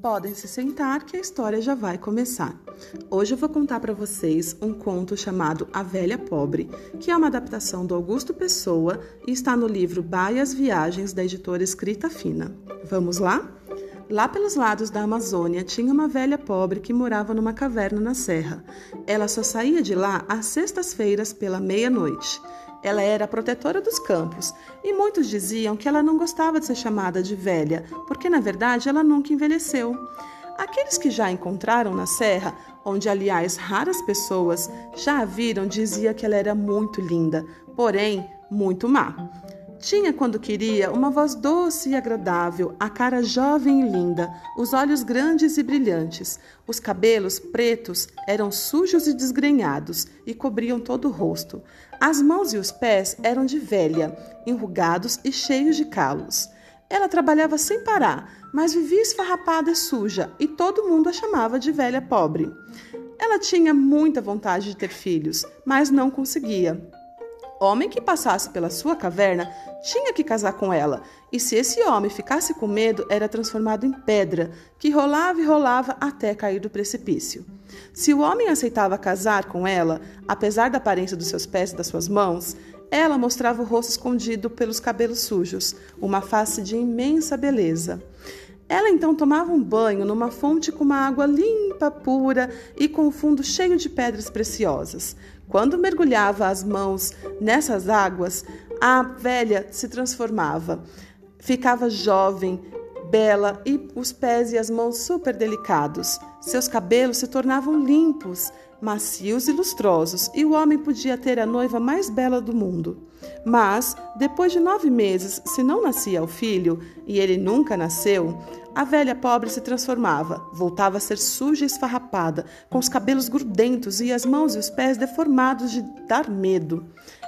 Podem se sentar que a história já vai começar. Hoje eu vou contar para vocês um conto chamado A Velha Pobre, que é uma adaptação do Augusto Pessoa e está no livro Baias Viagens da editora Escrita Fina. Vamos lá? Lá pelos lados da Amazônia tinha uma velha pobre que morava numa caverna na serra. Ela só saía de lá às sextas-feiras pela meia-noite. Ela era a protetora dos campos e muitos diziam que ela não gostava de ser chamada de velha, porque na verdade ela nunca envelheceu. Aqueles que já a encontraram na serra, onde aliás raras pessoas já a viram, diziam que ela era muito linda, porém muito má. Tinha, quando queria, uma voz doce e agradável, a cara jovem e linda, os olhos grandes e brilhantes. Os cabelos pretos eram sujos e desgrenhados e cobriam todo o rosto. As mãos e os pés eram de velha, enrugados e cheios de calos. Ela trabalhava sem parar, mas vivia esfarrapada e suja, e todo mundo a chamava de velha pobre. Ela tinha muita vontade de ter filhos, mas não conseguia. Homem que passasse pela sua caverna tinha que casar com ela, e se esse homem ficasse com medo, era transformado em pedra, que rolava e rolava até cair do precipício. Se o homem aceitava casar com ela, apesar da aparência dos seus pés e das suas mãos, ela mostrava o rosto escondido pelos cabelos sujos, uma face de imensa beleza. Ela então tomava um banho numa fonte com uma água limpa, pura e com o fundo cheio de pedras preciosas. Quando mergulhava as mãos nessas águas, a velha se transformava. Ficava jovem, bela e os pés e as mãos super delicados. Seus cabelos se tornavam limpos, macios e lustrosos, e o homem podia ter a noiva mais bela do mundo. Mas, depois de nove meses, se não nascia o filho, e ele nunca nasceu, a velha pobre se transformava, voltava a ser suja e esfarrapada, com os cabelos grudentos e as mãos e os pés deformados de dar medo.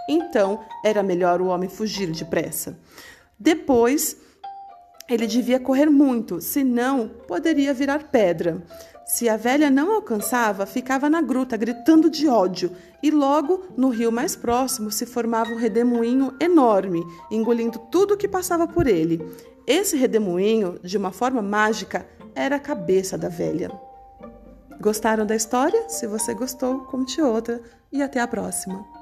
Então era melhor o homem fugir depressa. Depois, ele devia correr muito, senão poderia virar pedra. Se a velha não alcançava, ficava na gruta gritando de ódio, e logo no rio mais próximo se formava um redemoinho enorme, engolindo tudo que passava por ele. Esse redemoinho, de uma forma mágica, era a cabeça da velha. Gostaram da história? Se você gostou, conte outra e até a próxima.